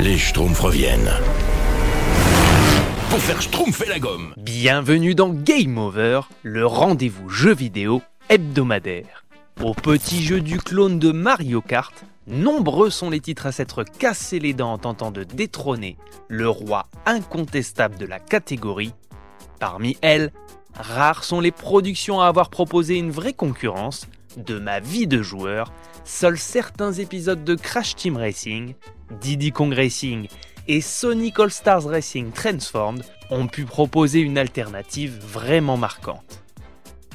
les Schtroumpfs reviennent. Pour faire schtroumpfer la gomme. Bienvenue dans Game Over, le rendez-vous jeu vidéo hebdomadaire. Au petit jeu du clone de Mario Kart, nombreux sont les titres à s'être cassés les dents en tentant de détrôner le roi incontestable de la catégorie. Parmi elles, rares sont les productions à avoir proposé une vraie concurrence. De ma vie de joueur, seuls certains épisodes de Crash Team Racing, Diddy Kong Racing et Sonic All Stars Racing Transformed ont pu proposer une alternative vraiment marquante.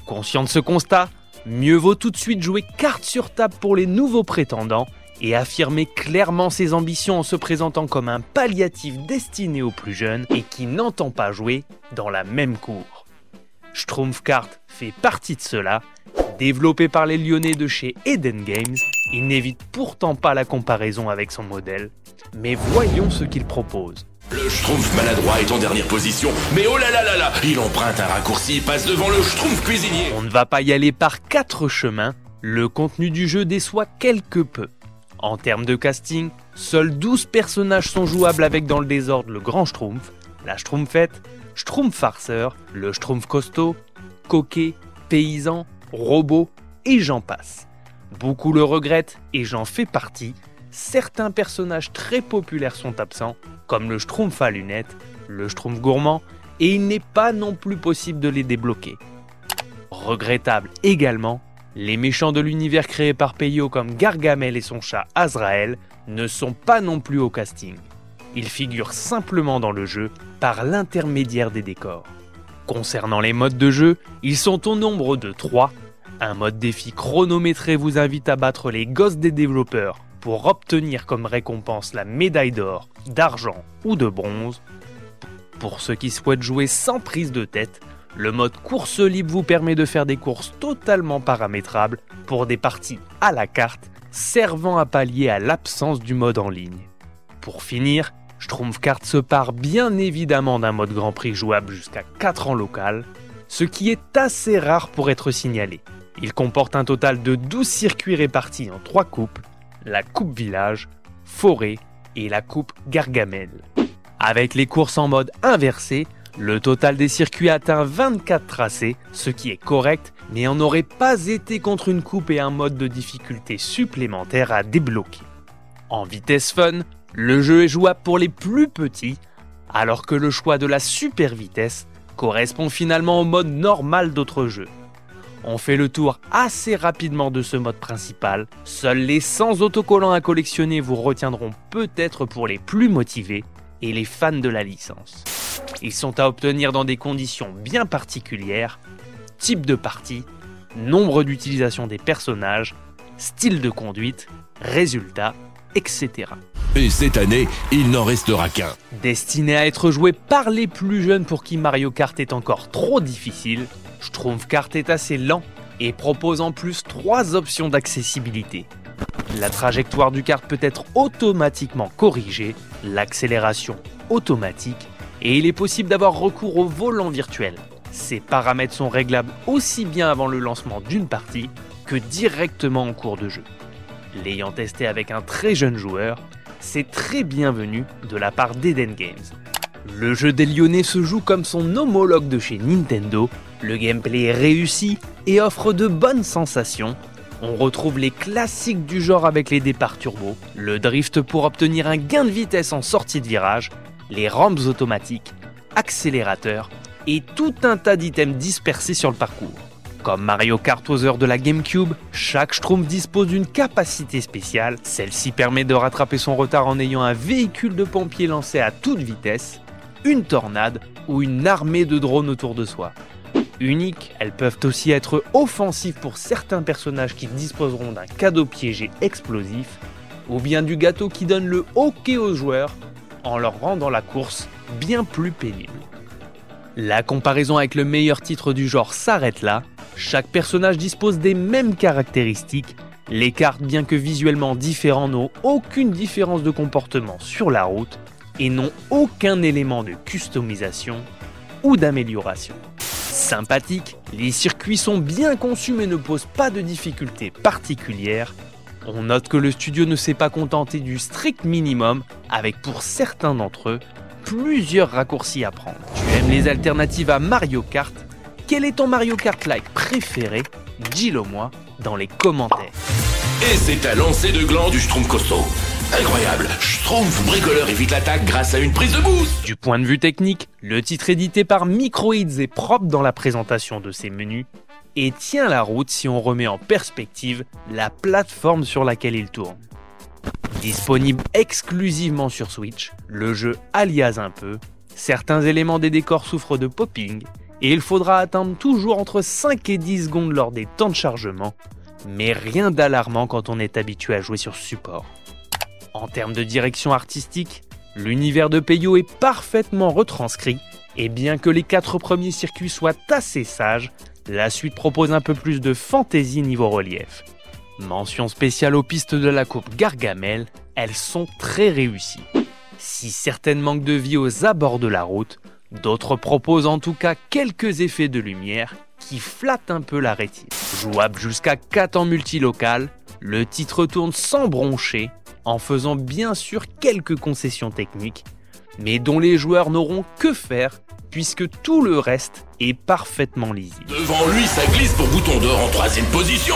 Conscient de ce constat, mieux vaut tout de suite jouer carte sur table pour les nouveaux prétendants et affirmer clairement ses ambitions en se présentant comme un palliatif destiné aux plus jeunes et qui n'entend pas jouer dans la même cour. Schtroumpfkart fait partie de cela. Développé par les Lyonnais de chez Eden Games, il n'évite pourtant pas la comparaison avec son modèle. Mais voyons ce qu'il propose. Le Schtroumpf maladroit est en dernière position, mais oh là là là là, il emprunte un raccourci et passe devant le Schtroumpf cuisinier. On ne va pas y aller par quatre chemins, le contenu du jeu déçoit quelque peu. En termes de casting, seuls 12 personnages sont jouables avec dans le désordre le grand Schtroumpf, la Schtroumpfette, Schtroumpf farceur, le Schtroumpf costaud, coquet, paysan, robot et j'en passe. Beaucoup le regrettent et j'en fais partie. Certains personnages très populaires sont absents, comme le Schtroumpf à lunettes, le Schtroumpf gourmand, et il n'est pas non plus possible de les débloquer. Regrettable également, les méchants de l'univers créé par Peyo comme Gargamel et son chat Azrael ne sont pas non plus au casting. Ils figurent simplement dans le jeu par l'intermédiaire des décors. Concernant les modes de jeu, ils sont au nombre de 3. Un mode défi chronométré vous invite à battre les gosses des développeurs pour obtenir comme récompense la médaille d'or, d'argent ou de bronze. Pour ceux qui souhaitent jouer sans prise de tête, le mode course libre vous permet de faire des courses totalement paramétrables pour des parties à la carte, servant à pallier à l'absence du mode en ligne. Pour finir, Schtroumpfkart se part bien évidemment d'un mode Grand Prix jouable jusqu'à 4 ans local, ce qui est assez rare pour être signalé. Il comporte un total de 12 circuits répartis en 3 coupes, la Coupe Village, Forêt et la Coupe Gargamel. Avec les courses en mode inversé, le total des circuits atteint 24 tracés, ce qui est correct, mais on n'aurait pas été contre une coupe et un mode de difficulté supplémentaire à débloquer. En vitesse fun, le jeu est jouable pour les plus petits, alors que le choix de la super vitesse correspond finalement au mode normal d'autres jeux. On fait le tour assez rapidement de ce mode principal, seuls les 100 autocollants à collectionner vous retiendront peut-être pour les plus motivés et les fans de la licence. Ils sont à obtenir dans des conditions bien particulières, type de partie, nombre d'utilisation des personnages, style de conduite, résultats, etc. Et cette année, il n'en restera qu'un. Destiné à être joué par les plus jeunes pour qui Mario Kart est encore trop difficile, Schtroumpfkart est assez lent et propose en plus trois options d'accessibilité. La trajectoire du kart peut être automatiquement corrigée, l'accélération automatique, et il est possible d'avoir recours au volant virtuel. Ces paramètres sont réglables aussi bien avant le lancement d'une partie que directement en cours de jeu. L'ayant testé avec un très jeune joueur, c'est très bienvenu de la part d'Eden Games. Le jeu des Lyonnais se joue comme son homologue de chez Nintendo, le gameplay est réussi et offre de bonnes sensations. On retrouve les classiques du genre avec les départs turbo, le drift pour obtenir un gain de vitesse en sortie de virage, les rampes automatiques, accélérateurs et tout un tas d'items dispersés sur le parcours. Comme Mario Kart aux de la GameCube, chaque Schtroumpf dispose d'une capacité spéciale. Celle-ci permet de rattraper son retard en ayant un véhicule de pompier lancé à toute vitesse, une tornade ou une armée de drones autour de soi. Uniques, elles peuvent aussi être offensives pour certains personnages qui disposeront d'un cadeau piégé explosif, ou bien du gâteau qui donne le hockey aux joueurs en leur rendant la course bien plus pénible. La comparaison avec le meilleur titre du genre s'arrête là, chaque personnage dispose des mêmes caractéristiques, les cartes bien que visuellement différents n'ont aucune différence de comportement sur la route et n'ont aucun élément de customisation ou d'amélioration. Sympathique, les circuits sont bien conçus mais ne posent pas de difficultés particulières. On note que le studio ne s'est pas contenté du strict minimum avec pour certains d'entre eux plusieurs raccourcis à prendre. Tu aimes les alternatives à Mario Kart? Quel est ton Mario Kart-like préféré? Dis-le moi dans les commentaires. Et c'est à lancer de gland du Schtroumpf. Incroyable Schtroumpf bricoleur évite l'attaque grâce à une prise de boost Du point de vue technique, le titre édité par Microids est propre dans la présentation de ses menus et tient la route si on remet en perspective la plateforme sur laquelle il tourne. Disponible exclusivement sur Switch, le jeu alias un peu, certains éléments des décors souffrent de popping, et il faudra attendre toujours entre 5 et 10 secondes lors des temps de chargement, mais rien d'alarmant quand on est habitué à jouer sur support. En termes de direction artistique, l'univers de Peyo est parfaitement retranscrit, et bien que les quatre premiers circuits soient assez sages, la suite propose un peu plus de fantaisie niveau relief. Mention spéciale aux pistes de la coupe Gargamel, elles sont très réussies. Si certaines manquent de vie aux abords de la route, d'autres proposent en tout cas quelques effets de lumière qui flattent un peu la rétine. Jouable jusqu'à 4 en multilocal, le titre tourne sans broncher, en faisant bien sûr quelques concessions techniques, mais dont les joueurs n'auront que faire puisque tout le reste est parfaitement lisible. Devant lui, ça glisse pour bouton d'or en troisième position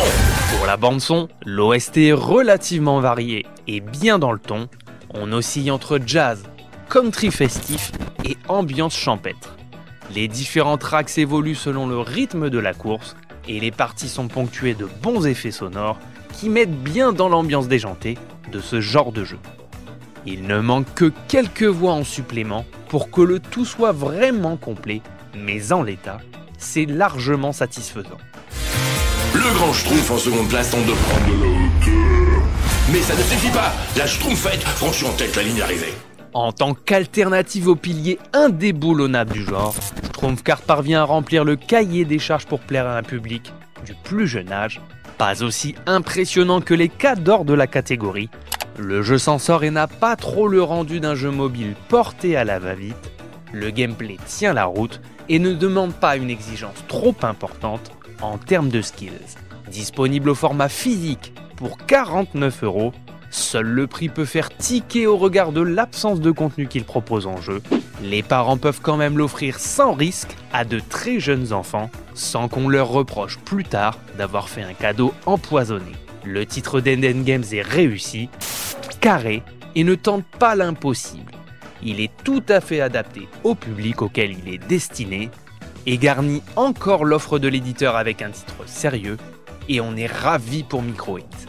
Pour la bande son, l'OST est relativement varié et bien dans le ton. On oscille entre jazz, country festif et ambiance champêtre. Les différents tracks évoluent selon le rythme de la course et les parties sont ponctuées de bons effets sonores qui mettent bien dans l'ambiance déjantée de ce genre de jeu. Il ne manque que quelques voix en supplément pour que le tout soit vraiment complet, mais en l'état, c'est largement satisfaisant. Le grand Schtroumpf en seconde place tente de prendre de la hauteur. Mais ça ne suffit pas La Schtroumpfette franchit en tête la ligne arrivée. En tant qu'alternative au pilier indéboulonnable du genre, Schtroumpfkart parvient à remplir le cahier des charges pour plaire à un public du plus jeune âge, pas aussi impressionnant que les cas d'or de la catégorie, le jeu s'en sort et n'a pas trop le rendu d'un jeu mobile porté à la va-vite. Le gameplay tient la route et ne demande pas une exigence trop importante en termes de skills. Disponible au format physique pour 49 euros, seul le prix peut faire tiquer au regard de l'absence de contenu qu'il propose en jeu. Les parents peuvent quand même l'offrir sans risque à de très jeunes enfants, sans qu'on leur reproche plus tard d'avoir fait un cadeau empoisonné. Le titre d'Enden Games est réussi, carré et ne tente pas l'impossible. Il est tout à fait adapté au public auquel il est destiné et garnit encore l'offre de l'éditeur avec un titre sérieux et on est ravi pour Microhit.